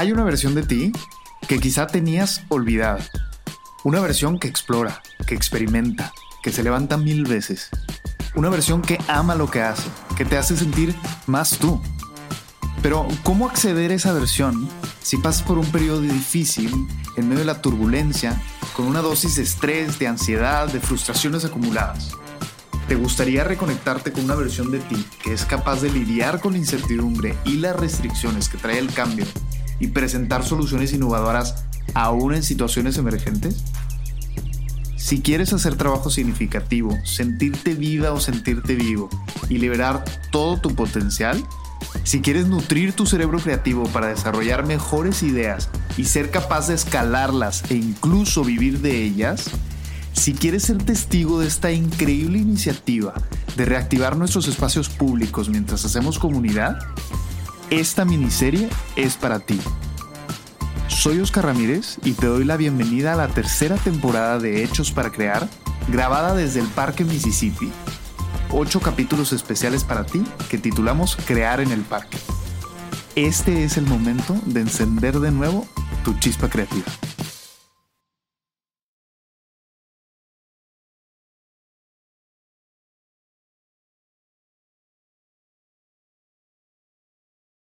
Hay una versión de ti que quizá tenías olvidada. Una versión que explora, que experimenta, que se levanta mil veces. Una versión que ama lo que hace, que te hace sentir más tú. Pero, ¿cómo acceder a esa versión si pasas por un periodo difícil, en medio de la turbulencia, con una dosis de estrés, de ansiedad, de frustraciones acumuladas? ¿Te gustaría reconectarte con una versión de ti que es capaz de lidiar con la incertidumbre y las restricciones que trae el cambio y presentar soluciones innovadoras aún en situaciones emergentes? Si quieres hacer trabajo significativo, sentirte viva o sentirte vivo y liberar todo tu potencial, si quieres nutrir tu cerebro creativo para desarrollar mejores ideas y ser capaz de escalarlas e incluso vivir de ellas, si quieres ser testigo de esta increíble iniciativa de reactivar nuestros espacios públicos mientras hacemos comunidad, esta miniserie es para ti. Soy Oscar Ramírez y te doy la bienvenida a la tercera temporada de Hechos para Crear, grabada desde el Parque Mississippi. Ocho capítulos especiales para ti que titulamos Crear en el Parque. Este es el momento de encender de nuevo tu chispa creativa.